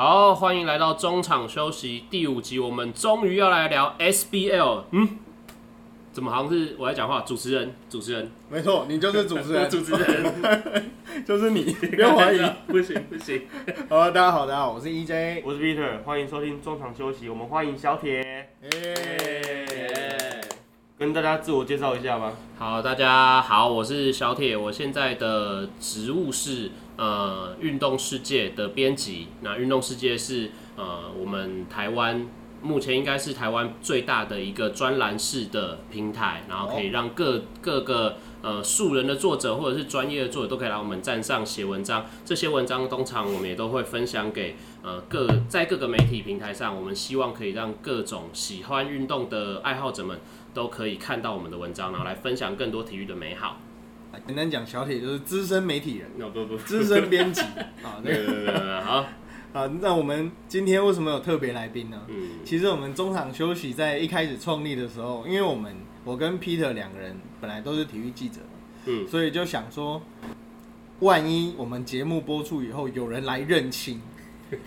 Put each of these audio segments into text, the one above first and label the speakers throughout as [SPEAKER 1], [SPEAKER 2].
[SPEAKER 1] 好，欢迎来到中场休息第五集，我们终于要来聊 SBL。嗯，怎么好像是我在讲话？主持人，主持人，
[SPEAKER 2] 没错，你就是主持人，
[SPEAKER 1] 主持人，
[SPEAKER 2] 就是你，不要怀疑。
[SPEAKER 1] 不行不行。
[SPEAKER 2] 好，大家好，大家好，我是 EJ，
[SPEAKER 3] 我是 Peter，欢迎收听中场休息。我们欢迎小铁，
[SPEAKER 2] 耶，
[SPEAKER 3] 跟大家自我介绍一下吧。
[SPEAKER 1] 好，大家好，我是小铁，我现在的职务是呃运动世界的编辑。那运动世界是呃我们台湾目前应该是台湾最大的一个专栏式的平台，然后可以让各各个呃素人的作者或者是专业的作者都可以来我们站上写文章。这些文章通常我们也都会分享给呃各在各个媒体平台上，我们希望可以让各种喜欢运动的爱好者们。都可以看到我们的文章，然后来分享更多体育的美好。
[SPEAKER 2] 简单讲，小铁就是资深媒体人，
[SPEAKER 1] 那不不，
[SPEAKER 2] 资深编辑 啊。
[SPEAKER 1] 对对对对，好
[SPEAKER 2] 啊。那我们今天为什么有特别来宾呢？
[SPEAKER 1] 嗯，
[SPEAKER 2] 其实我们中场休息在一开始创立的时候，因为我们我跟 Peter 两个人本来都是体育记者，
[SPEAKER 1] 嗯
[SPEAKER 2] 所以就想说，万一我们节目播出以后有人来认亲，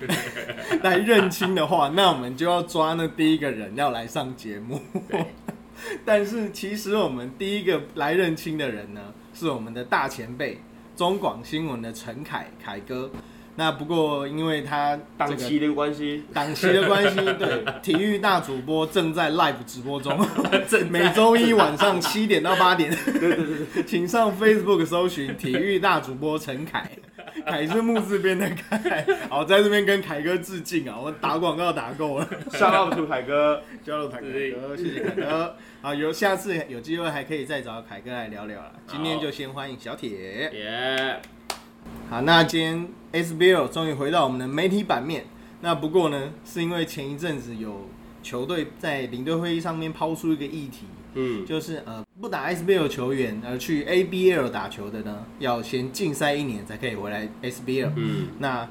[SPEAKER 2] 来认亲的话，那我们就要抓那第一个人要来上节目。但是其实我们第一个来认亲的人呢，是我们的大前辈中广新闻的陈凯凯哥。那不过因为他这个
[SPEAKER 3] 档期的关系，
[SPEAKER 2] 档期的关系，对，体育大主播正在 live 直播中，每周一晚上七点到八点，对对对，请上 Facebook 搜寻体育大主播陈凯，凯是木字边的凯，好，在这边跟凯哥致敬啊，我打广告打够了
[SPEAKER 3] ，shout out to 凯哥，
[SPEAKER 2] 交流凯哥，谢谢凯哥，好，有下次有机会还可以再找凯哥来聊聊了，今天就先欢迎小铁。
[SPEAKER 1] 耶，
[SPEAKER 2] 好，那今天 SBL 终于回到我们的媒体版面。那不过呢，是因为前一阵子有球队在领队会议上面抛出一个议题，
[SPEAKER 1] 嗯，
[SPEAKER 2] 就是呃不打 SBL 球员而去 ABL 打球的呢，要先禁赛一年才可以回来 SBL。
[SPEAKER 1] 嗯，
[SPEAKER 2] 那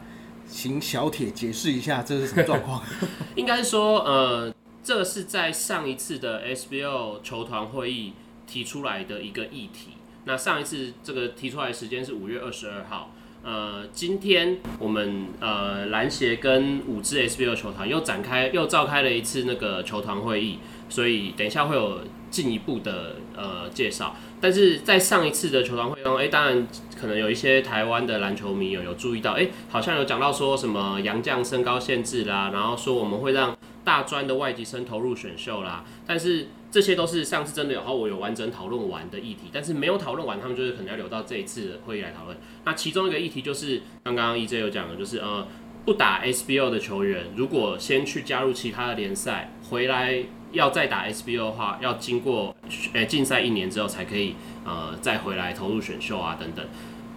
[SPEAKER 2] 请小铁解释一下这是什么状况？
[SPEAKER 1] 应该说，呃，这是在上一次的 SBL 球团会议提出来的一个议题。那上一次这个提出来的时间是五月二十二号。呃，今天我们呃篮协跟五支 SBL 球团又展开又召开了一次那个球团会议，所以等一下会有进一步的呃介绍。但是在上一次的球团会中，哎、当然可能有一些台湾的篮球迷有有注意到，哎、好像有讲到说什么洋将身高限制啦，然后说我们会让大专的外籍生投入选秀啦，但是这些都是上次真的有和我有完整讨论完的议题，但是没有讨论完，他们就是可能要留到这一次会议来讨论。那其中一个议题就是刚刚 EJ 有讲的，就是呃不打 SBO 的球员，如果先去加入其他的联赛，回来要再打 SBO 的话，要经过呃禁赛一年之后才可以呃再回来投入选秀啊等等。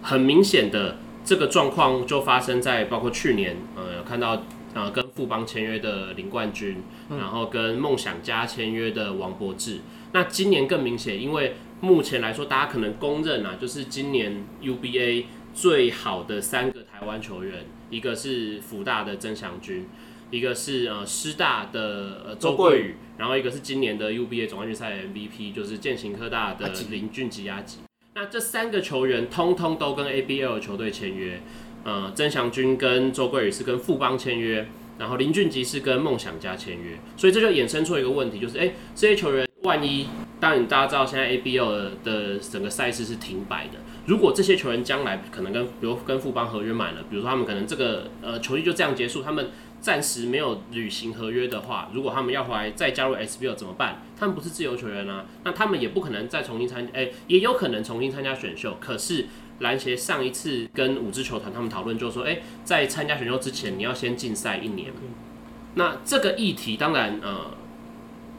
[SPEAKER 1] 很明显的这个状况就发生在包括去年呃有看到呃跟富邦签约的林冠军，然后跟梦想家签约的王柏志。那今年更明显，因为目前来说，大家可能公认啊，就是今年 UBA 最好的三个台湾球员，一个是福大的曾祥军，一个是呃师大的呃周桂宇，然后一个是今年的 UBA 总冠军赛 MVP，就是建行科大的林俊吉阿吉。那这三个球员通通都跟 ABL 球队签约，呃，曾祥军跟周桂宇是跟富邦签约，然后林俊吉是跟梦想家签约，所以这就衍生出一个问题，就是哎、诶这些球员万一，当然大家知道现在 ABL 的的整个赛事是停摆的，如果这些球员将来可能跟比如跟富邦合约满了，比如说他们可能这个呃球季就这样结束，他们暂时没有履行合约的话，如果他们要回来再加入 SBL 怎么办？他们不是自由球员啊，那他们也不可能再重新参，哎、也有可能重新参加选秀。可是篮协上一次跟五支球团他们讨论，就说，哎、在参加选秀之前，你要先禁赛一年。那这个议题当然呃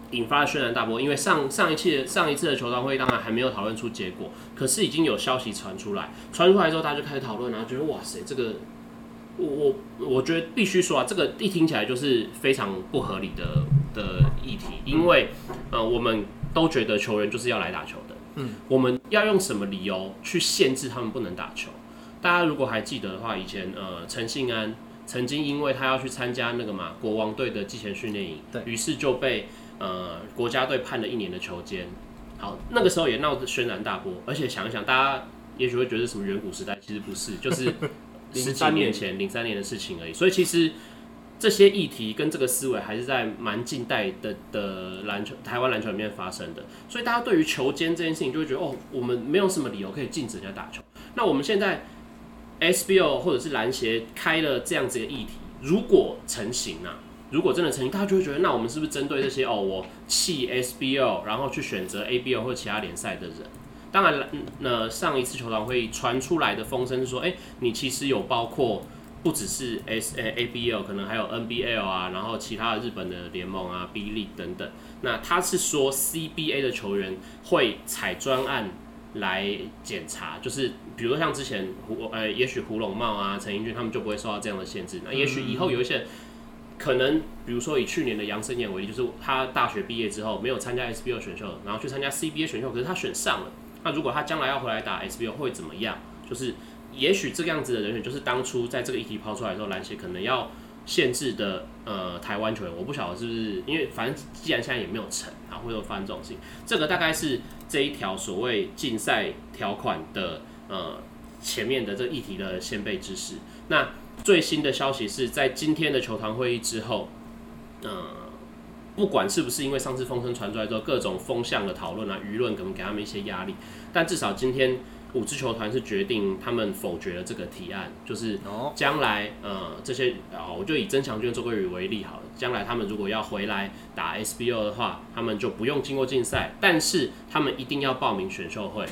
[SPEAKER 1] 引发了轩然大波，因为上上一次上一次的球团会当然还没有讨论出结果，可是已经有消息传出来，传出来之后大家就开始讨论，然后觉得哇塞，这个我我我觉得必须说啊，这个一听起来就是非常不合理的的议题，因为呃我们都觉得球员就是要来打球的，
[SPEAKER 2] 嗯，
[SPEAKER 1] 我们要用什么理由去限制他们不能打球？大家如果还记得的话，以前呃陈信安曾经因为他要去参加那个嘛国王队的季前训练营，
[SPEAKER 2] 对
[SPEAKER 1] 于是就被呃国家队判了一年的球监。好，那个时候也闹得轩然大波，而且想一想，大家也许会觉得什么远古时代，其实不是，就是十
[SPEAKER 3] 三
[SPEAKER 1] 年前零三年的事情而已。所以其实这些议题跟这个思维还是在蛮近代的的篮球台湾篮球里面发生的，所以大家对于球监这件事情就会觉得哦，我们没有什么理由可以禁止人家打球。那我们现在 SBO 或者是篮协开了这样子的议题，如果成型啊，如果真的成型，大家就会觉得，那我们是不是针对这些哦，我弃 SBO，然后去选择 ABO 或其他联赛的人？当然了，那上一次球团会议传出来的风声是说，哎、你其实有包括不只是 S A A B L，可能还有 NBL 啊，然后其他的日本的联盟啊，B League 等等。那他是说 CBA 的球员会采专案来检查，就是比如说像之前胡呃，也许胡龙茂啊、陈英俊他们就不会受到这样的限制。那也许以后有一些可能，比如说以去年的杨森燕为例，就是他大学毕业之后没有参加 SBO 选秀，然后去参加 CBA 选秀，可是他选上了。那如果他将来要回来打 SBO 会怎么样？就是也许这个样子的人选，就是当初在这个议题抛出来的时候，篮协可能要限制的呃台湾球员，我不晓得是不是因为反正既然现在也没有成啊，会有发生这种事情，这个大概是这一条所谓竞赛条款的呃前面的这议题的先辈知识。那最新的消息是在今天的球团会议之后，呃，不管是不是因为上次风声传出来之后，各种风向的讨论啊，舆论可能给他们一些压力，但至少今天五支球团是决定他们否决了这个提案，就是
[SPEAKER 2] 哦，
[SPEAKER 1] 将来呃这些啊，我就以增强军、周桂宇为例好了。将来他们如果要回来打 SBO 的话，他们就不用经过竞赛，但是他们一定要报名选秀会。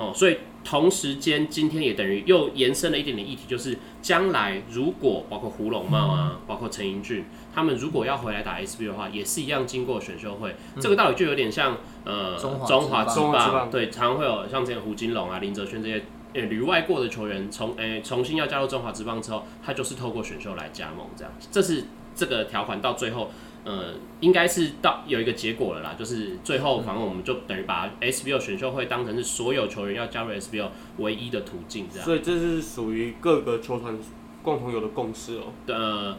[SPEAKER 1] 哦，所以同时间今天也等于又延伸了一点点议题，就是将来如果包括胡龙茂啊，包括陈英俊，他们如果要回来打 SBO 的话，也是一样经过选秀会。这个道理就有点像呃
[SPEAKER 2] 中华
[SPEAKER 1] 中华职
[SPEAKER 2] 职棒
[SPEAKER 1] 对，常会有像之前胡金龙啊、林哲轩这些。诶，旅外过的球员从诶、重新要加入中华职棒之后，他就是透过选秀来加盟，这样，这是这个条款到最后，呃，应该是到有一个结果了啦，就是最后反正我们就等于把 SBO 选秀会当成是所有球员要加入 SBO 唯一的途径，这样。
[SPEAKER 3] 所以这是属于各个球团共同有的共识哦。
[SPEAKER 1] 呃，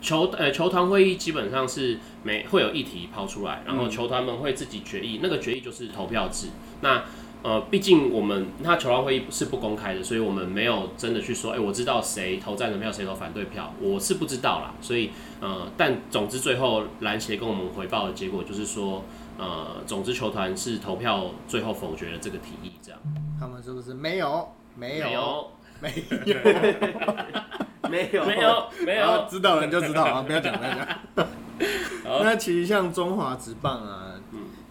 [SPEAKER 1] 球呃球团会议基本上是每会有议题抛出来，然后
[SPEAKER 3] 嗯
[SPEAKER 1] 球团们会自己决议，那个决议就是投票制。那呃，毕竟我们那球团会议是不公开的，所以我们没有真的去说，哎、我知道谁投赞成票，谁投反对票，我是不知道啦。所以呃，但总之最后篮协跟我们回报的结果就是说，呃，总之球团是投票最后否决了这个提议，这样。
[SPEAKER 2] 他们是不是没有？没有，
[SPEAKER 1] 没有，
[SPEAKER 2] 没
[SPEAKER 3] 没有
[SPEAKER 1] 没有，没
[SPEAKER 2] 好
[SPEAKER 1] 有。
[SPEAKER 2] 知道了你就知道啊，不要讲，不要讲。那其实像中华职棒啊
[SPEAKER 1] 嗯，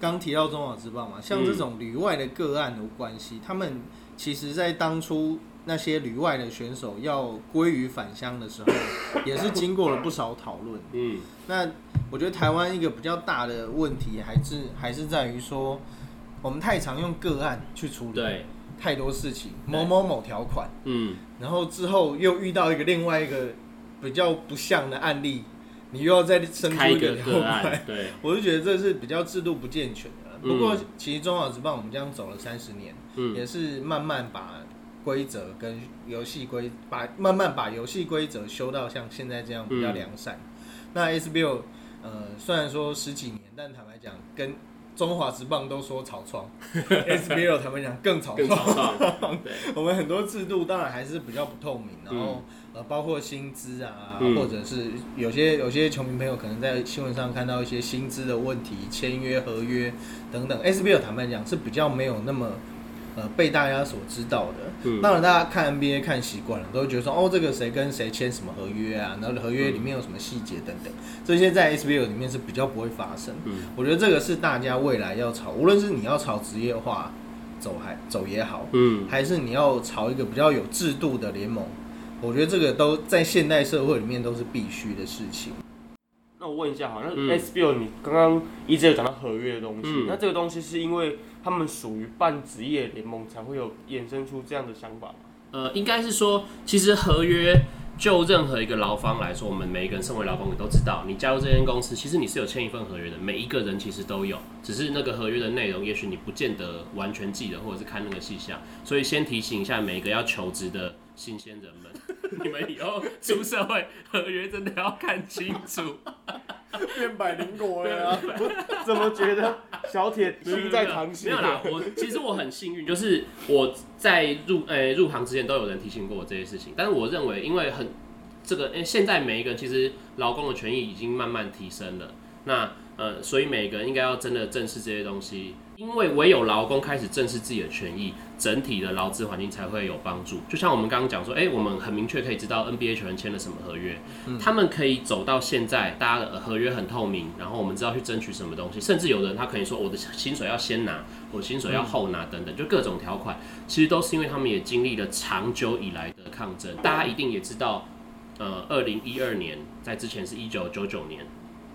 [SPEAKER 2] 刚提到中华职棒嘛，像这种旅外的个案的关系，他们其实在当初那些旅外的选手要归于返乡的时候，也是经过了不少讨论。
[SPEAKER 1] 嗯，
[SPEAKER 2] 那我觉得台湾一个比较大的问题，还是还是在于说，我们太常用个案去处理
[SPEAKER 1] 对，
[SPEAKER 2] 太多事情，某某某条款，
[SPEAKER 1] 嗯，
[SPEAKER 2] 然后之后又遇到一个另外一个比较不像的案例，你又要再生出
[SPEAKER 1] 一个
[SPEAKER 2] 条
[SPEAKER 1] 个
[SPEAKER 2] 款
[SPEAKER 1] 案，对，
[SPEAKER 2] 我就觉得这是比较制度不健全的。
[SPEAKER 1] 嗯
[SPEAKER 2] 不过其实中华职棒我们这样走了三十年，
[SPEAKER 1] 嗯，
[SPEAKER 2] 也是慢慢把规则跟游戏规把慢慢把游戏规则修到像现在这样比较良善。那 SBO 呃虽然说十几年，但坦白讲跟中华职棒都说草创，SBO 他们讲更草创。我们很多制度当然还是比较不透明，然后、呃包括薪资啊，
[SPEAKER 1] 嗯。
[SPEAKER 2] 或者是有些有些球迷朋友可能在新闻上看到一些薪资的问题、签约合约等等，SBL 坦白讲是比较没有那么呃被大家所知道的。
[SPEAKER 1] 嗯
[SPEAKER 2] 当然大家看 NBA 看习惯了，都会觉得说哦这个谁跟谁签什么合约啊，然后合约里面有什么细节等等，这些在 SBL 里面是比较不会发生。
[SPEAKER 1] 嗯
[SPEAKER 2] 我觉得这个是大家未来要朝，无论是你要朝职业化走还走也好，
[SPEAKER 1] 嗯，
[SPEAKER 2] 还是你要朝一个比较有制度的联盟，我觉得这个都在现代社会里面都是必须的事情。
[SPEAKER 3] 那我问一下好，那
[SPEAKER 1] 嗯
[SPEAKER 3] SBO 你刚刚一直有讲到合约的东西，
[SPEAKER 1] 嗯
[SPEAKER 3] 那这个东西是因为他们属于半职业联盟才会有衍生出这样的想法吗？
[SPEAKER 1] 呃，应该是说，其实合约就任何一个劳方来说，我们每一个人身为劳工，你都知道，你加入这间公司，其实你是有签一份合约的，每一个人其实都有，只是那个合约的内容，也许你不见得完全记得，或者是看那个细项，所以先提醒一下每一个要求职的新鲜人们，你们以后出社会，合约真的要看清楚。
[SPEAKER 2] 变百灵果啊！
[SPEAKER 3] 怎么觉得小铁心在淌血？
[SPEAKER 1] 没有啦，我其实我很幸运，就是我在入呃、入行之前都有人提醒过我这些事情，但是我认为，因为很这个，诶、现在每一个人其实劳工的权益已经慢慢提升了。那呃，所以每个人应该要真的正视这些东西，因为唯有劳工开始正视自己的权益，整体的劳资环境才会有帮助。就像我们刚刚讲说，哎、我们很明确可以知道 NBA 球员签了什么合约，他们可以走到现在，大家的合约很透明，然后我们知道去争取什么东西，甚至有的人他可以说我的薪水要先拿，我的薪水要后拿等等，就各种条款，其实都是因为他们也经历了长久以来的抗争。大家一定也知道，呃，二零一二年在之前是一九九九年，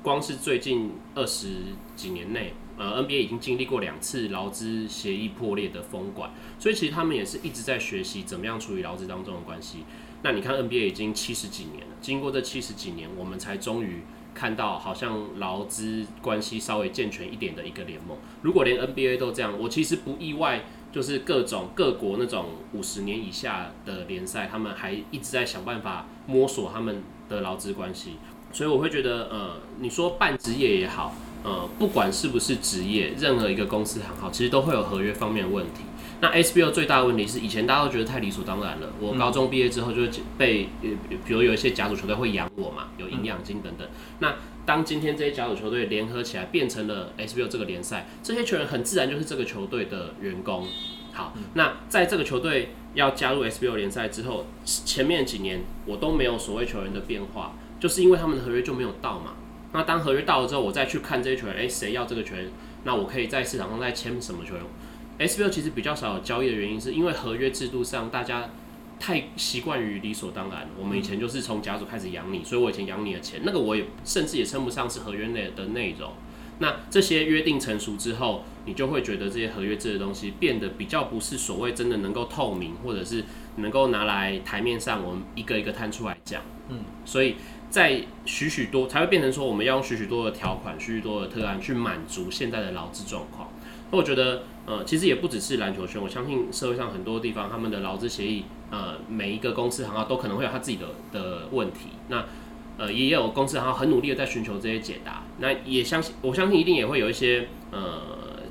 [SPEAKER 1] 光是最近二十几年内，呃，NBA 已经经历过两次劳资协议破裂的封管，所以其实他们也是一直在学习怎么样处理劳资当中的关系。那你看 NBA 已经七十几年了，经过这七十几年，我们才终于看到好像劳资关系稍微健全一点的一个联盟。如果连 NBA 都这样，我其实不意外，就是各种各国那种五十年以下的联赛，他们还一直在想办法摸索他们的劳资关系。所以我会觉得，呃，你说半职业也好，呃，不管是不是职业，任何一个公司行号，其实都会有合约方面的问题。那 SBO 最大的问题是，以前大家都觉得太理所当然了。我高中毕业之后就被，呃，比如有一些甲组球队会养我嘛，有营养金等等。那当今天这些甲组球队联合起来变成了 SBO 这个联赛，这些球员很自然就是这个球队的员工。好，那在这个球队要加入 SBO 联赛之后，前面几年我都没有所谓球员的变化，就是因为他们的合约就没有到嘛。那当合约到了之后，我再去看这些球员，诶，谁要这个球员，那我可以在市场上再签什么球员。SBO 其实比较少有交易的原因，是因为合约制度上大家太习惯于理所当然。我们以前就是从甲组开始养你，所以我以前养你的钱，那个我也甚至也称不上是合约内的内容。那这些约定成熟之后，你就会觉得这些合约制的东西变得比较不是所谓真的能够透明，或者是能够拿来台面上我们一个一个摊出来讲。
[SPEAKER 2] 嗯，
[SPEAKER 1] 所以在许许多才会变成说，我们要用许许多的条款、许许多的特案去满足现在的劳资状况。那我觉得，呃，其实也不只是篮球圈，我相信社会上很多地方他们的劳资协议，呃，每一个公司行号都可能会有他自己的的问题。那呃，也有公司行号很努力的在寻求这些解答。那也相信，我相信一定也会有一些呃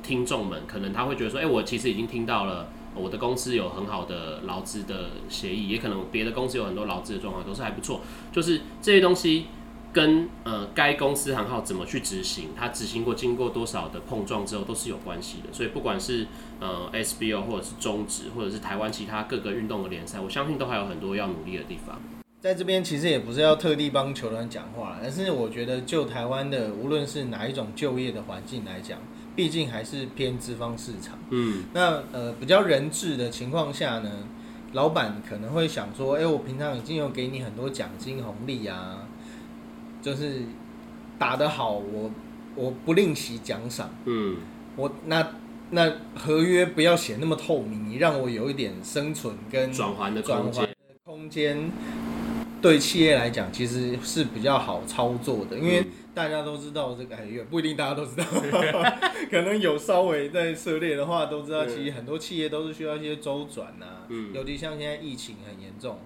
[SPEAKER 1] 听众们，可能他会觉得说，哎、我其实已经听到了。我的公司有很好的劳资的协议，也可能别的公司有很多劳资的状况，都是还不错。就是这些东西跟呃该公司行号怎么去执行，它执行过经过多少的碰撞之后，都是有关系的。所以不管是呃 SBO 或者是中职，或者是台湾其他各个运动的联赛，我相信都还有很多要努力的地方。
[SPEAKER 2] 在这边其实也不是要特地帮球员讲话，而是我觉得就台湾的无论是哪一种就业的环境来讲，毕竟还是偏资方市场。
[SPEAKER 1] 嗯，
[SPEAKER 2] 那呃比较人质的情况下呢，老板可能会想说，哎、我平常已经有给你很多奖金红利啊，就是打得好，我我不吝惜奖赏，
[SPEAKER 1] 嗯，
[SPEAKER 2] 我那那合约不要写那么透明，你让我有一点生存跟
[SPEAKER 1] 转换的空间。
[SPEAKER 2] 转换的，空间，对企业来讲其实是比较好操作的，因为
[SPEAKER 1] 嗯
[SPEAKER 2] 大家都知道这个，哎，也不一定大家都知道，可能有稍微在涉猎的话都知道，
[SPEAKER 1] 嗯
[SPEAKER 2] 其实很多企业都是需要一些周转呐、
[SPEAKER 1] 嗯。
[SPEAKER 2] 尤其像现在疫情很严重，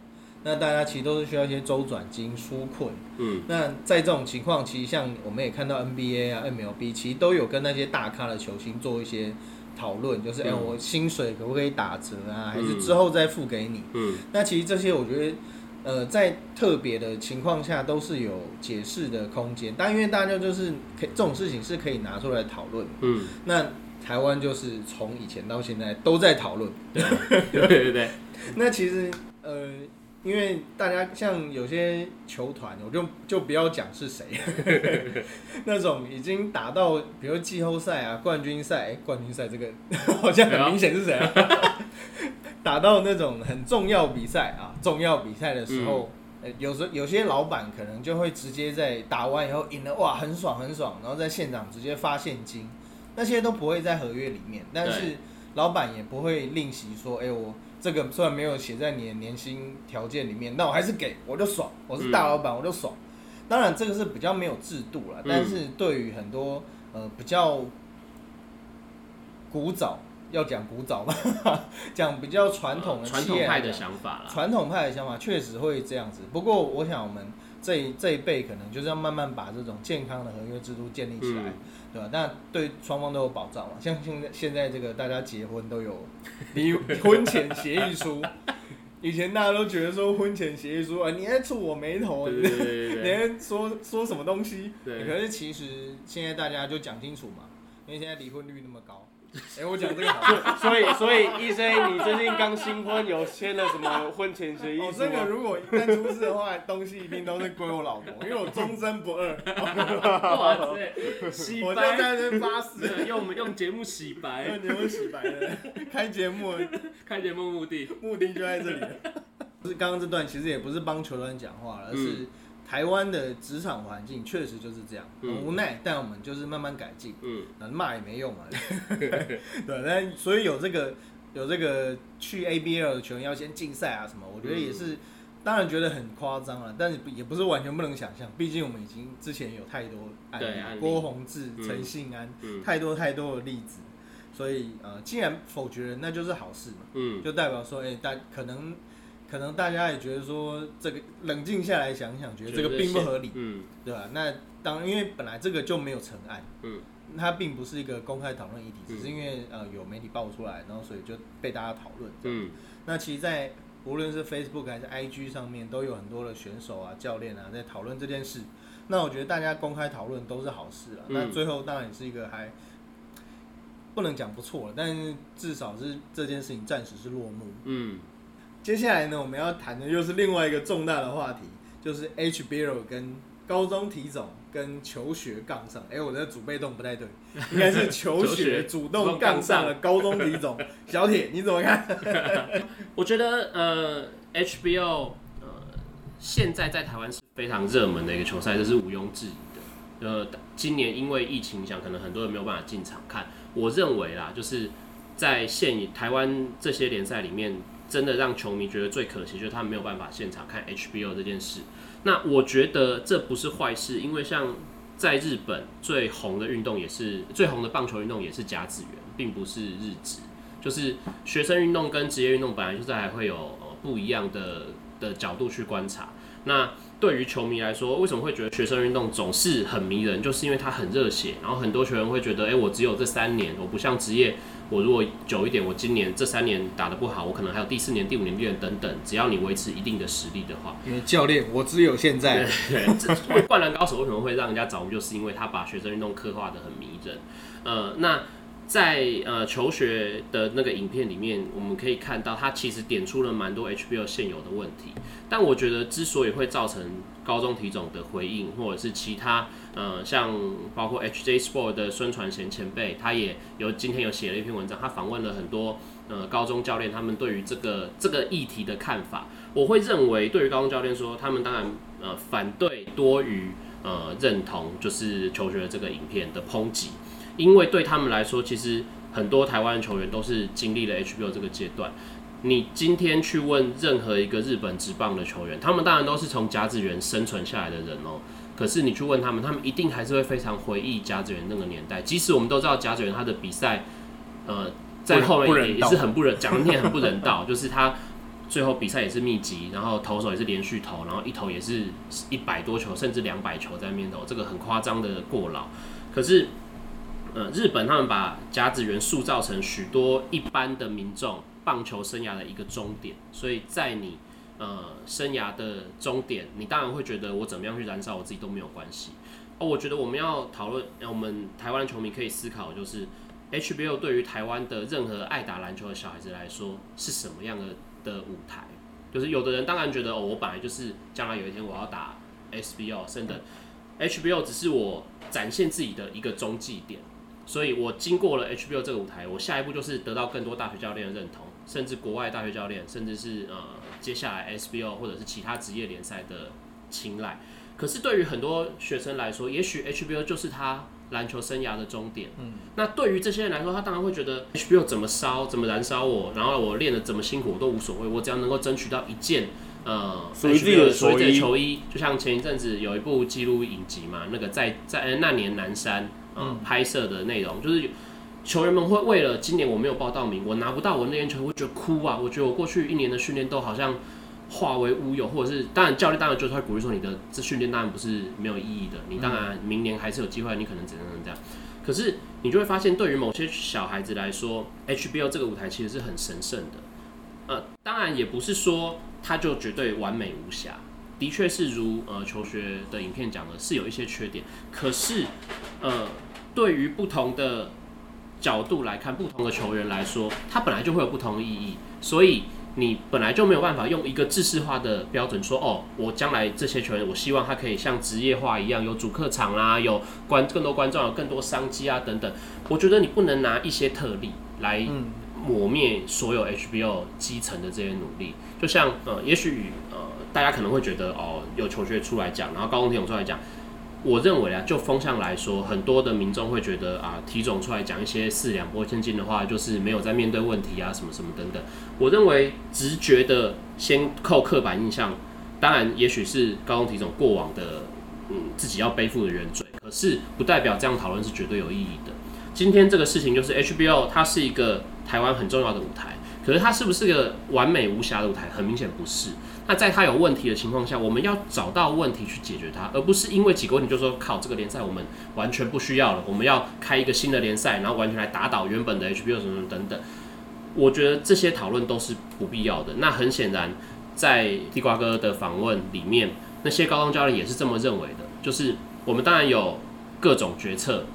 [SPEAKER 2] 那大家其实都是需要一些周转金纾困。
[SPEAKER 1] 嗯。
[SPEAKER 2] 那在这种情况，其实像我们也看到 NBA 啊、MLB，其实都有跟那些大咖的球星做一些讨论，就是哎、
[SPEAKER 1] 嗯
[SPEAKER 2] 我薪水可不可以打折啊，还是
[SPEAKER 1] 嗯。
[SPEAKER 2] 之后再付给你？
[SPEAKER 1] 嗯。
[SPEAKER 2] 那其实这些我觉得，呃，在特别的情况下都是有解释的空间，但因为大家就是这种事情是可以拿出来讨论。
[SPEAKER 1] 嗯，
[SPEAKER 2] 那台湾就是从以前到现在都在讨论。
[SPEAKER 1] 对对对，
[SPEAKER 2] 那其实呃，因为大家像有些球团，我就就不要讲是谁，那种已经打到比如季后赛啊、冠军赛、哎冠军赛这个 好像很明显是谁啊？打到那种很重要比赛啊，重要比赛的时候。呃，有时有些老板可能就会直接在打完以后赢了，哇，很爽很爽，然后在现场直接发现金，那些都不会在合约里面，但是老板也不会吝惜说，哎、我这个虽然没有写在你的年薪条件里面，但我还是给，我就爽，我是大老板，我就爽。当然，这个是比较没有制度了，
[SPEAKER 1] 嗯。
[SPEAKER 2] 但是对于很多呃比较古早，要讲古早吧，讲比较传统的
[SPEAKER 1] 传统派的想法啦。
[SPEAKER 2] 传统派的想法确实会这样子，不过我想我们这一这一辈可能就是要慢慢把这种健康的合约制度建立起来，
[SPEAKER 1] 嗯
[SPEAKER 2] 对吧？那对双方都有保障嘛。像现在现在这个大家结婚都有 离婚前协议书，以前大家都觉得说婚前协议书，啊，你在触我眉头，你
[SPEAKER 1] 对
[SPEAKER 2] 在说说什么东西？
[SPEAKER 1] 对
[SPEAKER 2] 可是其实现在大家就讲清楚嘛，因为现在离婚率那么高。哎、我讲这个好 吗？
[SPEAKER 3] 所以所以医生，你最近刚新婚，有签了什么婚前协议
[SPEAKER 2] 哦，
[SPEAKER 3] 书
[SPEAKER 2] 这个？如果一旦出事的话，东西一定都是归我老婆，因为我终身不二。
[SPEAKER 1] 哇塞，洗
[SPEAKER 2] 我就
[SPEAKER 1] 白，
[SPEAKER 2] 在这边发誓，
[SPEAKER 1] 用我们用节目洗白，
[SPEAKER 2] 用节目洗白的。开节目的
[SPEAKER 1] 开节目目的，
[SPEAKER 2] 目的就在这里 是刚刚这段其实也不是帮球团讲话了，而
[SPEAKER 1] 嗯
[SPEAKER 2] 是台湾的职场环境确实就是这样，很
[SPEAKER 1] 嗯
[SPEAKER 2] 无奈，但我们就是慢慢改进。
[SPEAKER 1] 嗯。
[SPEAKER 2] 能骂也没用嘛。对，但所以有这个有这个去 ABL 的球员要先竞赛啊什么，我觉得也是，当然觉得很夸张了，但是也不是完全不能想象，毕竟我们已经之前有太多案例，郭宏志、
[SPEAKER 1] 嗯
[SPEAKER 2] 陈信安，
[SPEAKER 1] 嗯。
[SPEAKER 2] 太多太多的例子，所以呃，既然否决了，那就是好事嘛，
[SPEAKER 1] 嗯。
[SPEAKER 2] 就代表说，哎、大可能。可能大家也觉得说，这个冷静下来想想，觉得这个并不合理，
[SPEAKER 1] 嗯
[SPEAKER 2] 对吧？那当，因为本来这个就没有成案，
[SPEAKER 1] 嗯
[SPEAKER 2] 它并不是一个公开讨论议题，
[SPEAKER 1] 嗯
[SPEAKER 2] 只是因为呃有媒体爆出来，然后所以就被大家讨论。
[SPEAKER 1] 嗯
[SPEAKER 2] 那其实，在无论是 Facebook 还是 IG 上面，都有很多的选手啊、教练啊在讨论这件事。那我觉得大家公开讨论都是好事了。
[SPEAKER 1] 嗯
[SPEAKER 2] 那最后当然也是一个还不能讲不错了，但是至少是这件事情暂时是落幕。
[SPEAKER 1] 嗯
[SPEAKER 2] 接下来呢，我们要谈的又是另外一个重大的话题，就是 HBO 跟高中体总跟求学杠上。哎、我的主被动不太对，应该是 求
[SPEAKER 1] 求学
[SPEAKER 2] 学主动杠上了高中体总。小铁，你怎么看？
[SPEAKER 1] 我觉得呃，HBO 呃，现在在台湾是非常热门的一个球赛，这是毋庸置疑的。呃，今年因为疫情影响，可能很多人没有办法进场看。我认为啦，就是在现以台湾这些联赛里面，真的让球迷觉得最可惜，就是他没有办法现场看 HBO 这件事。那我觉得这不是坏事，因为像在日本最红的运动也是最红的棒球运动也是甲子园，并不是日职。就是学生运动跟职业运动本来就是还会有呃不一样的的角度去观察。那对于球迷来说，为什么会觉得学生运动总是很迷人？就是因为它很热血，然后很多球员会觉得，哎、我只有这三年，我不像职业，我如果久一点，我今年这三年打得不好，我可能还有第四年、第五年、第六年等等，只要你维持一定的实力的话，
[SPEAKER 2] 因为教练，我只有现在。
[SPEAKER 1] 灌篮高手为什么会让人家着迷，就是因为他把学生运动刻画的很迷人。呃，那在呃求学的那个影片里面，我们可以看到，他其实点出了蛮多 HBO 现有的问题。但我觉得，之所以会造成高中体总的回应，或者是其他呃，像包括 HJ Sport 的孙传贤前辈，他也有今天有写了一篇文章，他访问了很多呃高中教练，他们对于这个这个议题的看法。我会认为，对于高中教练说，他们当然呃反对多于呃认同，就是求学的这个影片的抨击，因为对他们来说，其实很多台湾球员都是经历了 HBO 这个阶段。你今天去问任何一个日本职棒的球员，他们当然都是从甲子园生存下来的人哦。可是你去问他们，他们一定还是会非常回忆甲子园那个年代。即使我们都知道甲子园他的比赛，呃，在后面也是很不人，讲的也很不人道，就是他最后比赛也是密集，然后投手也是连续投，然后一投也是一百多球，甚至两百球在面投，这个很夸张的过劳。可是，呃，日本他们把甲子园塑造成许多一般的民众棒球生涯的一个终点，所以在你呃生涯的终点，你当然会觉得我怎么样去燃烧我自己都没有关系。哦，我觉得我们要讨论，我们台湾球迷可以思考，就是 HBO 对于台湾的任何爱打篮球的小孩子来说是什么样的的舞台？就是有的人当然觉得哦，我本来就是将来有一天我要打 SBO，甚至 HBO 只是我展现自己的一个中继点。所以我经过了 HBO 这个舞台，我下一步就是得到更多大学教练的认同，甚至国外大学教练，甚至是呃接下来 SBO 或者是其他职业联赛的青睐。可是对于很多学生来说，也许 HBO 就是他篮球生涯的终点。
[SPEAKER 2] 嗯，
[SPEAKER 1] 那对于这些人来说，他当然会觉得 HBO 怎么烧，怎么燃烧我，然后我练的怎么辛苦我都无所谓，我只要能够争取到一件呃
[SPEAKER 3] 属于自己的球衣
[SPEAKER 1] 球衣，就像前一阵子有一部纪录影集嘛，那个在在呃那年南山拍摄的内容，就是球员们会为了今年我没有报到名，我拿不到我那件球衣，会觉得哭啊！我觉得我过去一年的训练都好像化为乌有，或者是当然教练当然就是会鼓励说你的这训练当然不是没有意义的，你当然明年还是有机会，你可能只能这样。可是你就会发现，对于某些小孩子来说，HBO 这个舞台其实是很神圣的。呃，当然也不是说他就绝对完美无瑕，的确是如呃求学的影片讲的，是有一些缺点。可是，呃，对于不同的角度来看，不同的球员来说，他本来就会有不同的意义，所以你本来就没有办法用一个制式化的标准说，哦，我将来这些球员，我希望他可以像职业化一样，有主客场啦，有观更多观众，有更多商机啊等等。我觉得你不能拿一些特例来
[SPEAKER 2] 嗯，
[SPEAKER 1] 抹灭所有 HBO 基层的这些努力。就像呃，也许呃，大家可能会觉得哦，有球学出来讲，然后高中体总出来讲。我认为啊，就风向来说，很多的民众会觉得啊，体总出来讲一些四两拨千斤的话，就是没有在面对问题啊，什么什么等等。我认为直觉的先扣刻板印象，当然也许是高中体总过往的嗯自己要背负的原罪，可是不代表这样讨论是绝对有意义的。今天这个事情就是 HBO，它是一个台湾很重要的舞台，可是它是不是个完美无瑕的舞台？很明显不是。那在它有问题的情况下，我们要找到问题去解决它，而不是因为几个问题就说靠这个联赛我们完全不需要了，我们要开一个新的联赛，然后完全来打倒原本的 HBO 什么什么等等。我觉得这些讨论都是不必要的。那很显然，在地瓜哥的访问里面，那些高中教练也是这么认为的，就是我们当然有各种决策。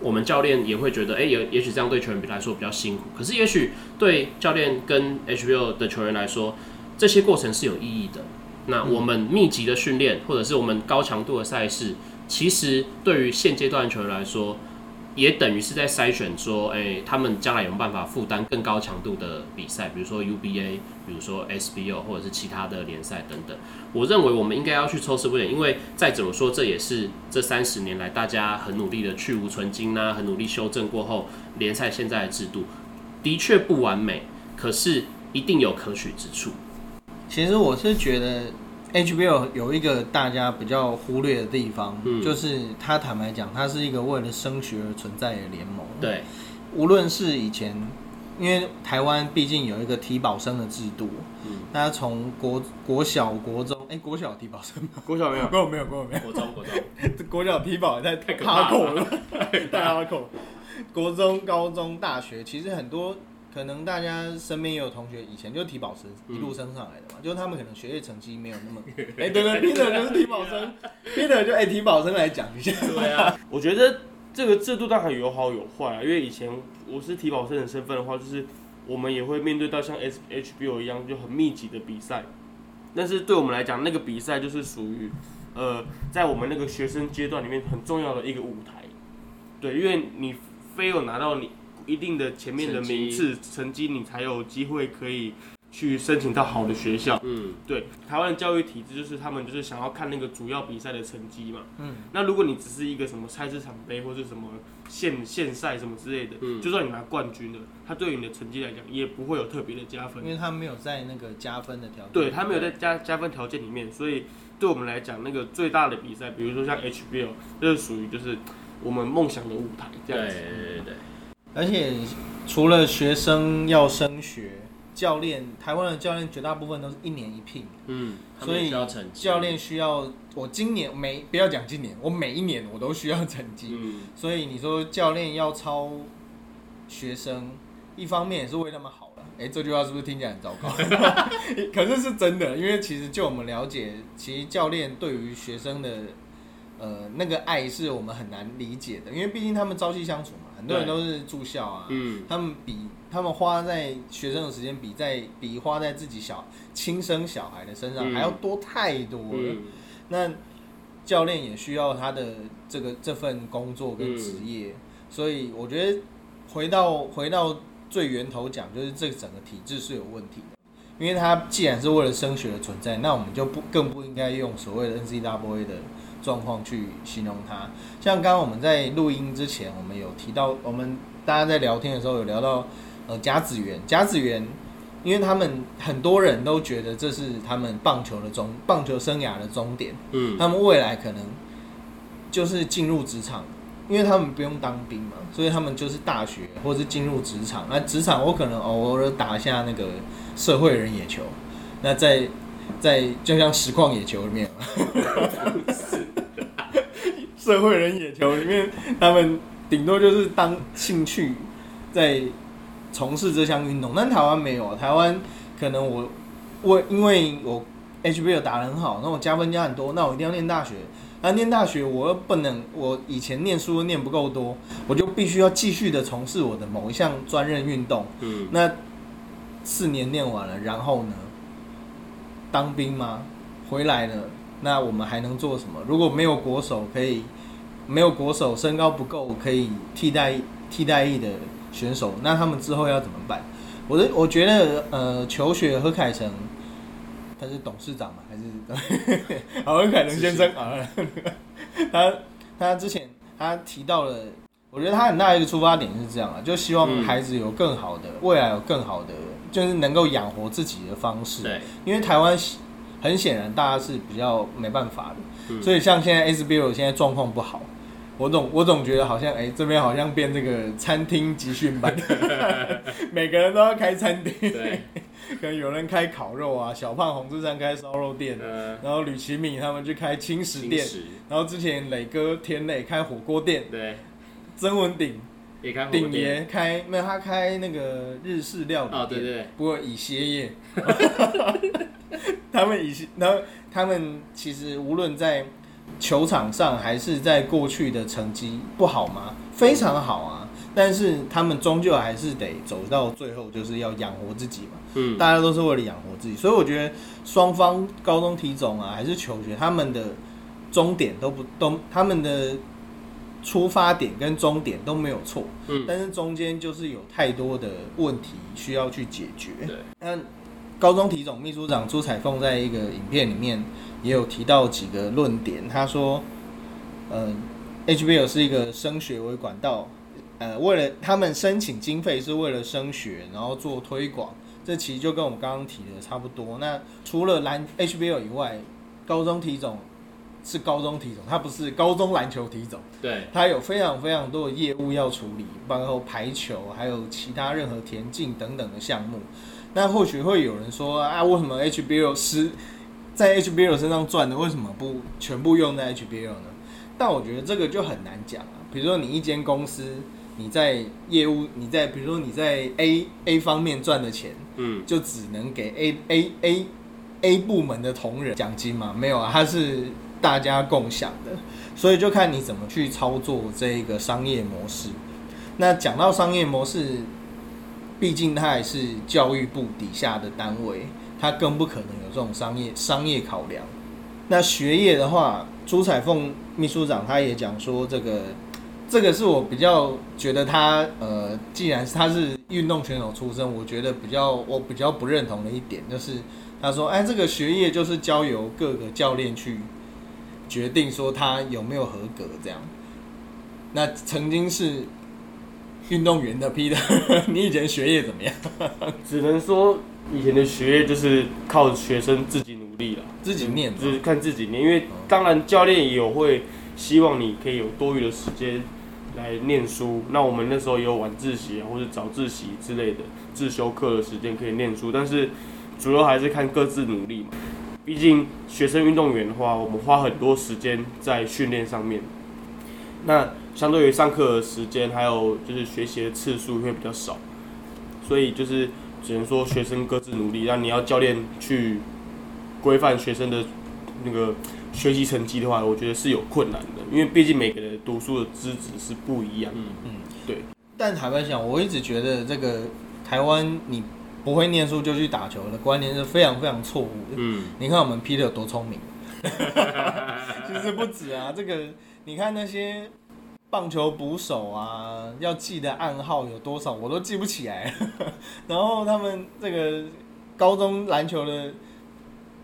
[SPEAKER 1] 我们教练也会觉得，哎、也也许这样对球员来说比较辛苦，可是也许对教练跟 HBO 的球员来说，这些过程是有意义的。那我们密集的训练，或者是我们高强度的赛事，其实对于现阶段球员来说，也等于是在筛选说，哎、他们将来有没有办法负担更高强度的比赛，比如说 UBA，比如说 SBO，或者是其他的联赛等等。我认为我们应该要去抽丝剥茧，因为再怎么说，这也是这三十年来大家很努力的去无存精啊，很努力修正过后，联赛现在的制度的确不完美，可是一定有可取之处。
[SPEAKER 2] 其实我是觉得 HBO 有一个大家比较忽略的地方，
[SPEAKER 1] 嗯
[SPEAKER 2] 就是它坦白讲，它是一个为了升学而存在的联盟。，
[SPEAKER 1] 对，
[SPEAKER 2] 无论是以前，因为台湾毕竟有一个提保生的制度，
[SPEAKER 1] 嗯，
[SPEAKER 2] 大家从国国小、国中，哎、国小提保生吗？
[SPEAKER 3] 国小没有，
[SPEAKER 2] 没有，没有，没有，没有。
[SPEAKER 1] 国中国中，
[SPEAKER 2] 这 国小提保也太
[SPEAKER 1] 太可怕了
[SPEAKER 2] 哈口了，太哈口。国中、高中、大学，其实很多可能大家身边也有同学以前就体保生，
[SPEAKER 1] 嗯。
[SPEAKER 2] 一路升上来的嘛，就是他们可能学业成绩没有那么，哎、对对，Peter 就是体保生，Peter 就哎体保生来讲一下，
[SPEAKER 1] 对啊，
[SPEAKER 3] 我觉得这个制度当然有好有坏啊，因为以前我是体保生的身份的话，就是我们也会面对到像 S HBO 一样就很密集的比赛，但是对我们来讲，那个比赛就是属于呃，在我们那个学生阶段里面很重要的一个舞台，对，因为你非有拿到你一定的前面的名次成绩，你才有机会可以去申请到好的学校。
[SPEAKER 1] 嗯，
[SPEAKER 3] 对，台湾的教育体制就是他们就是想要看那个主要比赛的成绩嘛。
[SPEAKER 2] 嗯，
[SPEAKER 3] 那如果你只是一个什么菜市场杯或者什么县县赛什么之类的，
[SPEAKER 1] 嗯
[SPEAKER 3] 就算你拿冠军了，他对于你的成绩来讲也不会有特别的加分
[SPEAKER 2] 因。为他没有在那个加分的条件，
[SPEAKER 3] 对，他没有在加加分条件里面，所以对我们来讲，那个最大的比赛，比如说像 HBL，这是属于就是我们梦想的舞台这样子。
[SPEAKER 1] 对对，
[SPEAKER 2] 而且除了学生要升学，教练台湾的教练绝大部分都是一年一聘，
[SPEAKER 1] 嗯，
[SPEAKER 2] 所以教练需要我今年每不要讲今年，我每一年我都需要成绩，
[SPEAKER 1] 嗯，
[SPEAKER 2] 所以你说教练要超学生，一方面也是为他们好了。哎、这句话是不是听起来很糟糕？可是是真的，因为其实就我们了解，其实教练对于学生的呃那个爱是我们很难理解的，因为毕竟他们朝夕相处嘛，很多人都是住校啊，
[SPEAKER 1] 嗯，
[SPEAKER 2] 他们比他们花在学生的时间比在比花在自己小亲生小孩的身上
[SPEAKER 1] 嗯。
[SPEAKER 2] 还要多太多了。
[SPEAKER 1] 嗯，
[SPEAKER 2] 那教练也需要他的这个这份工作跟职业，所以我觉得回到回到最源头讲，就是这整个体制是有问题的。因为他既然是为了升学的存在，那我们就不更不应该用所谓的 NCAA 的状况去形容它。像刚刚我们在录音之前，我们有提到，我们大家在聊天的时候有聊到，呃，甲子园，甲子园，因为他们很多人都觉得这是他们棒球的终，棒球生涯的终点。
[SPEAKER 1] 嗯，
[SPEAKER 2] 他们未来可能就是进入职场，因为他们不用当兵嘛，所以他们就是大学或是进入职场。那职场我可能偶尔打一下那个社会人野球，那在在就像实况野球里面，社会人野球里面，他们顶多就是当兴趣在从事这项运动，但台湾没有啊，台湾可能我我因为我 HBL 打得很好，那我加分加很多，那我一定要念大学。那念大学我又不能，我以前念书念不够多，我就必须要继续的从事我的某一项专任运动。
[SPEAKER 1] 嗯，
[SPEAKER 2] 那四年念完了，然后呢？当兵吗？回来了，那我们还能做什么？如果没有国手可以，没有国手身高不够可以替代替代役的选手，那他们之后要怎么办？我的我觉得呃，求学何凯成他是董事长嘛，还是 好何凯成先生啊？他他之前他提到了，我觉得他很大一个出发点是这样啊，就希望孩子有更好的未来，有更好的就是能够养活自己的方式。
[SPEAKER 1] 对，
[SPEAKER 2] 因为台湾很显然大家是比较没办法的，
[SPEAKER 1] 嗯。
[SPEAKER 2] 所以像现在 SBL 现在状况不好，我总我总觉得好像哎、这边好像变这个餐厅集训班，每个人都要开餐厅，
[SPEAKER 1] 对，
[SPEAKER 2] 可能有人开烤肉啊，小胖洪志山开烧肉店，
[SPEAKER 1] 呃，
[SPEAKER 2] 然后吕奇敏他们去开轻食店，然后之前磊哥田磊开火锅店，
[SPEAKER 1] 对，
[SPEAKER 2] 曾文鼎
[SPEAKER 1] 也开火
[SPEAKER 2] 鼎
[SPEAKER 1] 店，
[SPEAKER 2] 爷开没有他开那个日式料理店，
[SPEAKER 1] 哦，对对，
[SPEAKER 2] 不过以歇业，他们以然后他们其实无论在球场上还是在过去的成绩不好吗？非常好啊，但是他们终究还是得走到最后，就是要养活自己嘛。
[SPEAKER 1] 嗯，
[SPEAKER 2] 大家都是为了养活自己，所以我觉得双方高中体总啊，还是球学，他们的终点都不都他们的出发点跟终点都没有错，
[SPEAKER 1] 嗯，
[SPEAKER 2] 但是中间就是有太多的问题需要去解决。
[SPEAKER 1] 对，
[SPEAKER 2] 那高中体总秘书长朱彩凤在一个影片里面也有提到几个论点，他说，呃，HBL 是一个升学为管道，呃，为了他们申请经费是为了升学，然后做推广，这其实就跟我们刚刚提的差不多。那除了蓝 HBL 以外，高中体总是高中体总，他不是高中篮球体总。
[SPEAKER 1] 对，
[SPEAKER 2] 他有非常非常多的业务要处理，包括排球，还有其他任何田径等等的项目。那或许会有人说啊，为什么 HBL 是在 HBL 身上赚的，为什么不全部用在 HBL 呢？但我觉得这个就很难讲啊。比如说你一间公司，你在业务，你在比如说你在 A A 方面赚的钱，
[SPEAKER 1] 嗯，
[SPEAKER 2] 就只能给 A A A A 部门的同仁奖金嘛？没有啊，他是大家共享的，所以就看你怎么去操作这一个商业模式。那讲到商业模式，毕竟它也是教育部底下的单位，它更不可能有这种商业商业考量。那学业的话，朱彩凤秘书长他也讲说，这个这个是我比较觉得他呃，既然他是运动选手出身，我觉得比较我比较不认同的一点就是，他说，哎，这个学业就是交由各个教练去决定说他有没有合格这样。那曾经是运动员的 Peter，你以前学业怎么样？
[SPEAKER 3] 只能说以前的学业就是靠学生自己努力了，
[SPEAKER 2] 自己念
[SPEAKER 3] 就是看自己念，因为当然教练也有会希望你可以有多余的时间来念书。那我们那时候也有晚自习啊，或者早自习之类的自修课的时间可以念书，但是主要还是看各自努力嘛。毕竟学生运动员的话，我们花很多时间在训练上面，那相对于上课的时间，还有就是学习的次数会比较少，所以就是只能说学生各自努力。那你要教练去规范学生的那个学习成绩的话，我觉得是有困难的，因为毕竟每个人读书的资质是不一样的。
[SPEAKER 1] 嗯
[SPEAKER 3] 对，
[SPEAKER 2] 但坦白讲，我一直觉得这个台湾你不会念书就去打球的观念是非常非常错误的。
[SPEAKER 1] 嗯，
[SPEAKER 2] 你看我们 Peter 有多聪明，其实不止啊，这个你看那些棒球捕手啊，要记的暗号有多少，我都记不起来。然后他们这个高中篮球的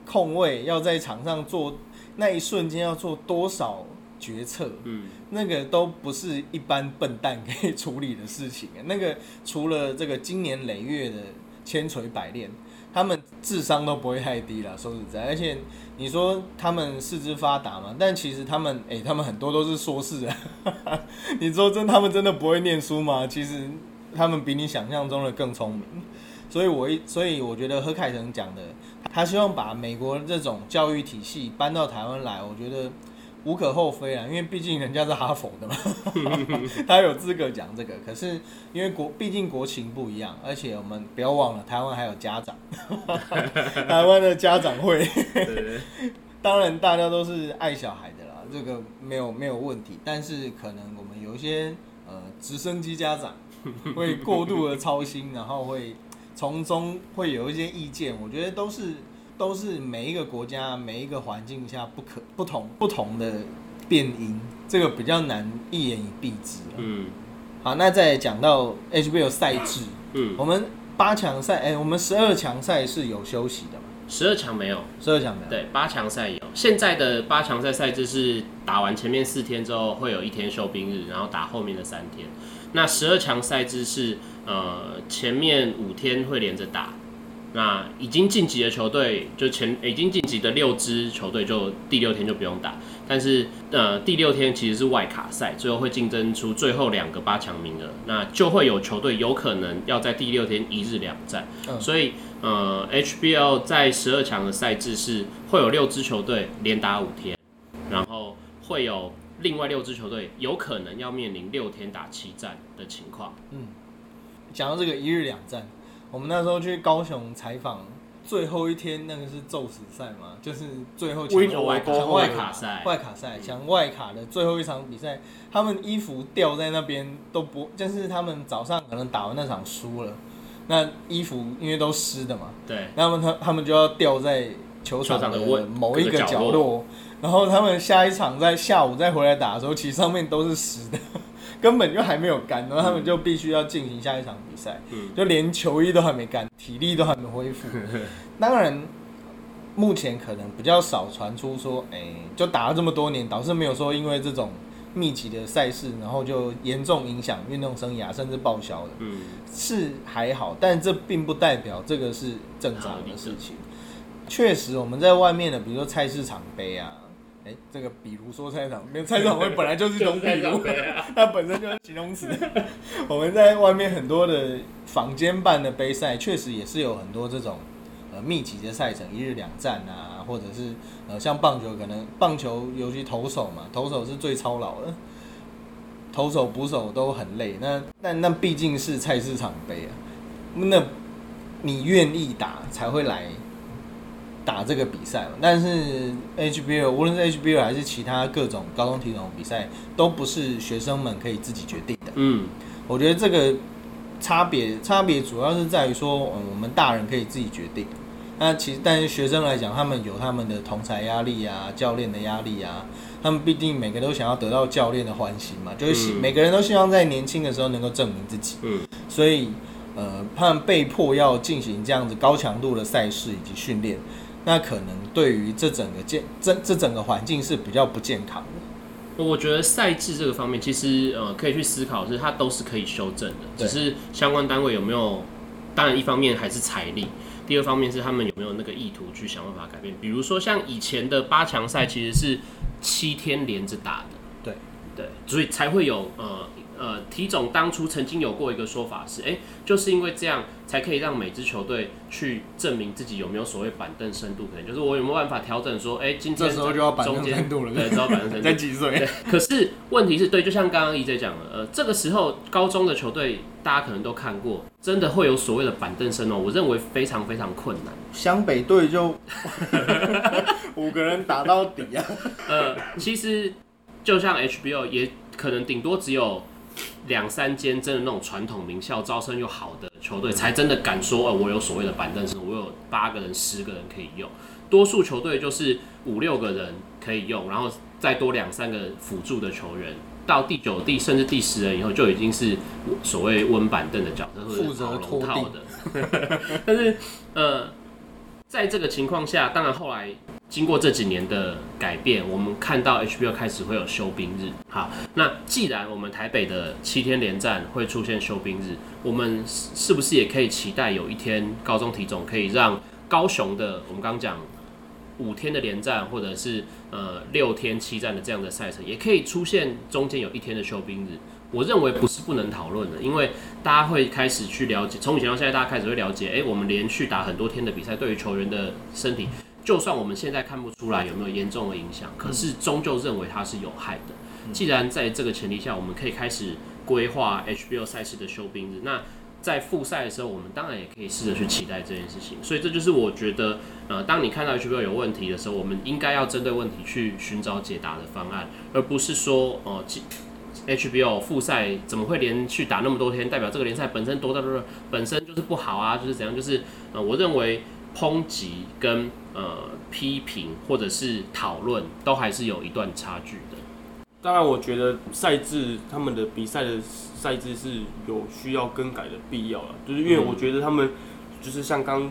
[SPEAKER 2] 控卫要在场上做那一瞬间要做多少决策，
[SPEAKER 1] 嗯，
[SPEAKER 2] 那个都不是一般笨蛋可以处理的事情。那个除了这个经年累月的千锤百炼，他们智商都不会太低了。说实在，而且你说他们四肢发达嘛，但其实他们，诶，他们很多都是硕士啊。你说真，他们真的不会念书吗？其实他们比你想象中的更聪明。所以我一，所以我觉得何凯成讲的，他希望把美国这种教育体系搬到台湾来，我觉得无可厚非啊，因为毕竟人家是哈佛的嘛，他有资格讲这个。可是因为国毕竟国情不一样，而且我们不要忘了，台湾还有家长，台湾的家长会，当然大家都是爱小孩的啦，这个没有没有问题。但是可能我们有一些呃直升机家长会过度的操心，然后会从中会有一些意见，我觉得都是。都是每一个国家、每一个环境下不可不同不同的变音，这个比较难一言以蔽之。嗯，好，那再讲到 HBO 赛制，嗯，我们八强赛，哎，我们十二强赛是有休息的吗？
[SPEAKER 1] 十二强没有，
[SPEAKER 2] 十二强没有。
[SPEAKER 1] 对，八强赛有。现在的八强赛赛制是打完前面四天之后，会有一天休兵日，然后打后面的三天。那十二强赛制是呃前面五天会连着打。那已经晋级的球队，就前已经晋级的六支球队，就第六天就不用打。但是，呃，第六天其实是外卡赛，最后会竞争出最后两个八强名额。那就会有球队有可能要在第六天一日两战。所以，呃，HBL 在十二强的赛制是会有六支球队连打五天，然后会有另外六支球队有可能要面临六天打七战的情况。嗯，
[SPEAKER 2] 讲到这个一日两战。我们那时候去高雄采访，最后一天那个是宙斯赛嘛，就是最后抢
[SPEAKER 1] 外抢外卡赛，
[SPEAKER 2] 外卡赛抢外卡的最后一场比赛，他们衣服掉在那边都不，就是他们早上可能打完那场输了，那衣服因为都湿的嘛，
[SPEAKER 1] 对，
[SPEAKER 2] 那么他他们就要掉在球场的某一个角落，然后他们下一场在下午再回来打的时候，其实上面都是湿的。根本就还没有干，然后他们就必须要进行下一场比赛，就连球衣都还没干，体力都还没恢复。当然，目前可能比较少传出说，哎，就打了这么多年，导致没有说因为这种密集的赛事，然后就严重影响运动生涯，甚至报销的。嗯，是还好，但这并不代表这个是正常的事情。确实，我们在外面的，比如说菜市场杯啊。哎，这个比如说菜场，因为菜场会 本来就是一种比如，它 本身就是形容词。我们在外面很多的坊间办的杯赛，确实也是有很多这种呃密集的赛程，一日两战啊，或者是呃像棒球，可能棒球尤其投手嘛，投手是最操劳的，投手捕手都很累。那那那毕竟是菜市场杯啊，那你愿意打才会来。打这个比赛嘛，但是 HBL 无论是 HBL 还是其他各种高中体统比赛，都不是学生们可以自己决定的。嗯，我觉得这个差别差别主要是在于说，嗯，我们大人可以自己决定。那其实，但是学生来讲，他们有他们的同才压力啊，教练的压力啊，他们必定每个都想要得到教练的欢心嘛，就是每个人都希望在年轻的时候能够证明自己。嗯，所以呃，他们被迫要进行这样子高强度的赛事以及训练。那可能对于这整个健这这整个环境是比较不健康
[SPEAKER 1] 的。我觉得赛制这个方面，其实呃可以去思考，是它都是可以修正的，只是相关单位有没有？当然，一方面还是财力，第二方面是他们有没有那个意图去想办法改变。比如说像以前的八强赛，其实是七天连着打的，
[SPEAKER 2] 对
[SPEAKER 1] 对，所以才会有呃。呃，体总当初曾经有过一个说法是，哎，就是因为这样才可以让每支球队去证明自己有没有所谓板凳深度，可能就是我有没有办法调整说，哎，今天
[SPEAKER 2] 这时候就要板凳深度了，
[SPEAKER 1] 对，知道板凳深度
[SPEAKER 2] 在几岁？
[SPEAKER 1] 可是问题是对，就像刚刚 EJ 讲了，呃，这个时候高中的球队大家可能都看过，真的会有所谓的板凳深哦，我认为非常非常困难。
[SPEAKER 2] 湘北队就 五个人打到底啊。
[SPEAKER 1] 呃，其实就像 HBO 也可能顶多只有。两三间真的那种传统名校招生又好的球队，才真的敢说，哦，我有所谓的板凳生，我有八个人、十个人可以用。多数球队就是五六个人可以用，然后再多两三个辅助的球员。到第九、第甚至第十人以后，就已经是所谓温板凳的角色，
[SPEAKER 2] 负责
[SPEAKER 1] 拖套的。但是，呃，在这个情况下，当然后来。经过这几年的改变，我们看到 HBO 开始会有休兵日。好，那既然我们台北的七天连战会出现休兵日，我们是不是也可以期待有一天高中体总可以让高雄的我们刚刚讲五天的连战，或者是呃六天七战的这样的赛程，也可以出现中间有一天的休兵日？我认为不是不能讨论的，因为大家会开始去了解，从以前到现在，大家开始会了解，哎，我们连续打很多天的比赛，对于球员的身体。就算我们现在看不出来有没有严重的影响，可是终究认为它是有害的。既然在这个前提下，我们可以开始规划 HBO 赛事的休兵日，那在复赛的时候，我们当然也可以试着去期待这件事情。所以这就是我觉得，呃，当你看到 HBO 有问题的时候，我们应该要针对问题去寻找解答的方案，而不是说，哦、呃，HBO 复赛怎么会连续打那么多天？代表这个联赛本身多大多本身就是不好啊，就是怎样？就是呃，我认为抨击跟呃批评或者是讨论都还是有一段差距的。
[SPEAKER 3] 当然，我觉得赛制他们的比赛的赛制是有需要更改的必要了，就是因为我觉得他们就是像刚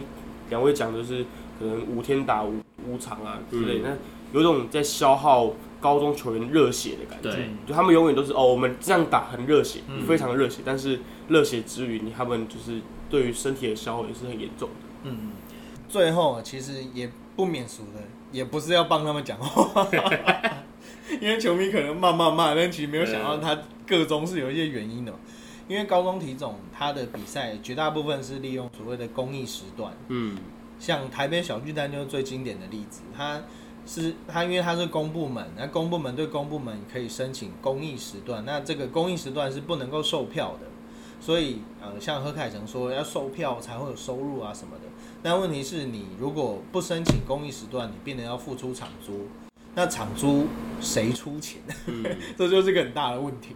[SPEAKER 3] 两位讲的是，可能五天打五五场啊之类的，那有种在消耗高中球员热血的感觉。就他们永远都是哦，我们这样打很热血，
[SPEAKER 2] 嗯
[SPEAKER 3] 非常热血，但是热血之余，你他们就是对于身体的消耗也是很严重的。
[SPEAKER 2] 嗯，最后其实也不免俗的，也不是要帮他们讲话，因为球迷可能骂骂骂，但其实没有想到他个中是有一些原因的嘛。因为高中体总他的比赛绝大部分是利用所谓的公益时段，
[SPEAKER 1] 嗯，
[SPEAKER 2] 像台北小巨蛋就是最经典的例子，它是它因为它是公部门，那公部门对公部门可以申请公益时段，那这个公益时段是不能够售票的，所以呃，像何凯成说要售票才会有收入啊什么的。但问题是你如果不申请公益时段，你变得要付出场租，那场租谁出钱？
[SPEAKER 1] 嗯
[SPEAKER 2] 这就是个很大的问题。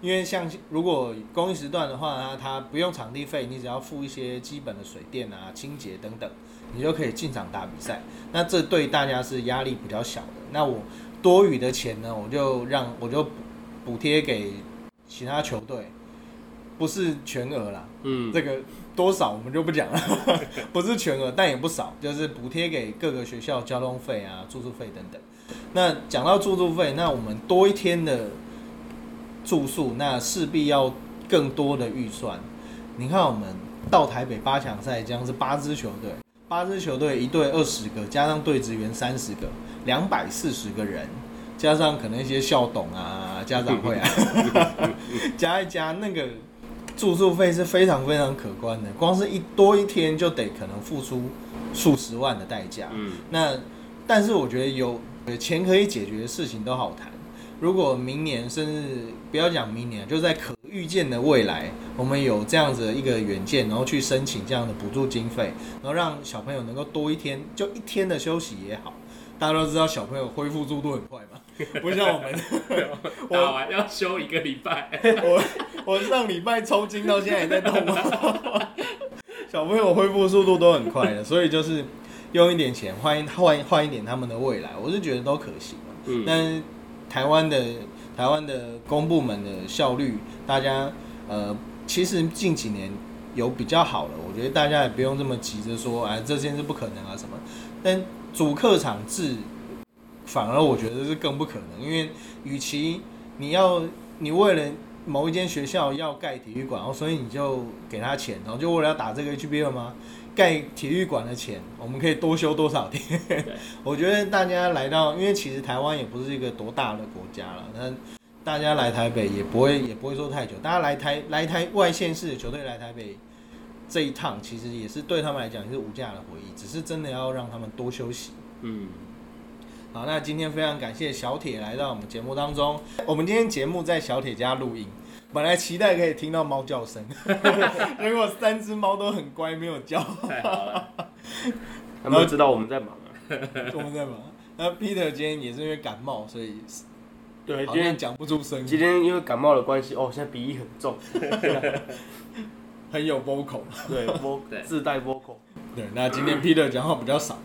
[SPEAKER 2] 因为像如果公益时段的话，它它不用场地费，你只要付一些基本的水电啊、清洁等等，你就可以进场打比赛。那这对大家是压力比较小的。那我多余的钱呢，我就让我就补补贴给其他球队，不是全额啦，
[SPEAKER 1] 嗯，
[SPEAKER 2] 这个多少我们就不讲了，不是全额，但也不少，就是补贴给各个学校交通费啊、住宿费等等。那讲到住宿费，那我们多一天的住宿，那势必要更多的预算。你看，我们到台北八强赛将是八支球队，八支球队一队二十个，加上队职员三十个，两百四十个人，加上可能一些校董啊、家长会啊，加一加那个住宿费是非常非常可观的，光是一多一天就得可能付出数十万的代价。
[SPEAKER 1] 嗯，
[SPEAKER 2] 那但是我觉得有有钱可以解决的事情都好谈。如果明年甚至不要讲明年，就在可预见的未来，我们有这样子的一个远见，然后去申请这样的补助经费，然后让小朋友能够多一天，就一天的休息也好。大家都知道小朋友恢复速度很快嘛，不像我们，
[SPEAKER 1] 打完要休一个礼拜。
[SPEAKER 2] 我我上礼拜抽筋到现在也在痛，小朋友恢复速度都很快的，所以就是用一点钱换换换一点他们的未来，我是觉得都可行嘛。
[SPEAKER 1] 嗯，
[SPEAKER 2] 但台湾的台湾的公部门的效率，大家呃，其实近几年有比较好了，我觉得大家也不用这么急着说，哎，这件事不可能啊什么。但主客场制，反而我觉得是更不可能，因为与其你要你为了某一间学校要盖体育馆，然后所以你就给他钱，然后就为了要打这个 HBL 吗？盖体育馆的钱，我们可以多休多少天？我觉得大家来到，因为其实台湾也不是一个多大的国家了，那大家来台北也不会也不会说太久。大家来台来台外县市的球队来台北这一趟，其实也是对他们来讲也是无价的回忆，只是真的要让他们多休息。
[SPEAKER 1] 嗯，
[SPEAKER 2] 好，那今天非常感谢小铁来到我们节目当中。我们今天节目在小铁家录音，本来期待可以听到猫叫声，结果三只猫都很乖，没有叫。
[SPEAKER 1] 太好了。
[SPEAKER 3] 他们都知道我们在忙啊。
[SPEAKER 2] 我们在忙。那 Peter 今天也是因为感冒，所以
[SPEAKER 3] 对，今天
[SPEAKER 2] 像讲不出声
[SPEAKER 3] 今，天因为感冒的关系，哦，现在鼻音很重，
[SPEAKER 2] 很有 vocal。
[SPEAKER 3] 对，vocal 自带 vocal。
[SPEAKER 2] 对，那今天 Peter 讲话比较少，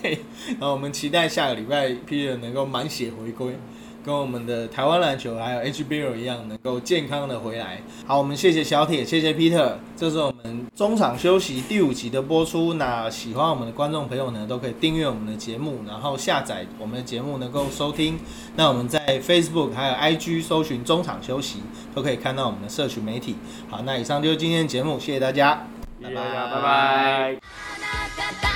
[SPEAKER 2] 对，然后我们期待下个礼拜 Peter 能够满血回归，跟我们的台湾篮球还有 HBL 一样，能够健康的回来。好，我们谢谢小铁，谢谢 Peter，这是我们中场休息第五集的播出。那喜欢我们的观众朋友呢，都可以订阅我们的节目，然后下载我们的节目能够收听。那我们在 Facebook 还有 IG 搜寻中场休息，都可以看到我们的社群媒体。好，那以上就是今天的节目，谢谢大家。
[SPEAKER 3] 谢谢大家，拜拜。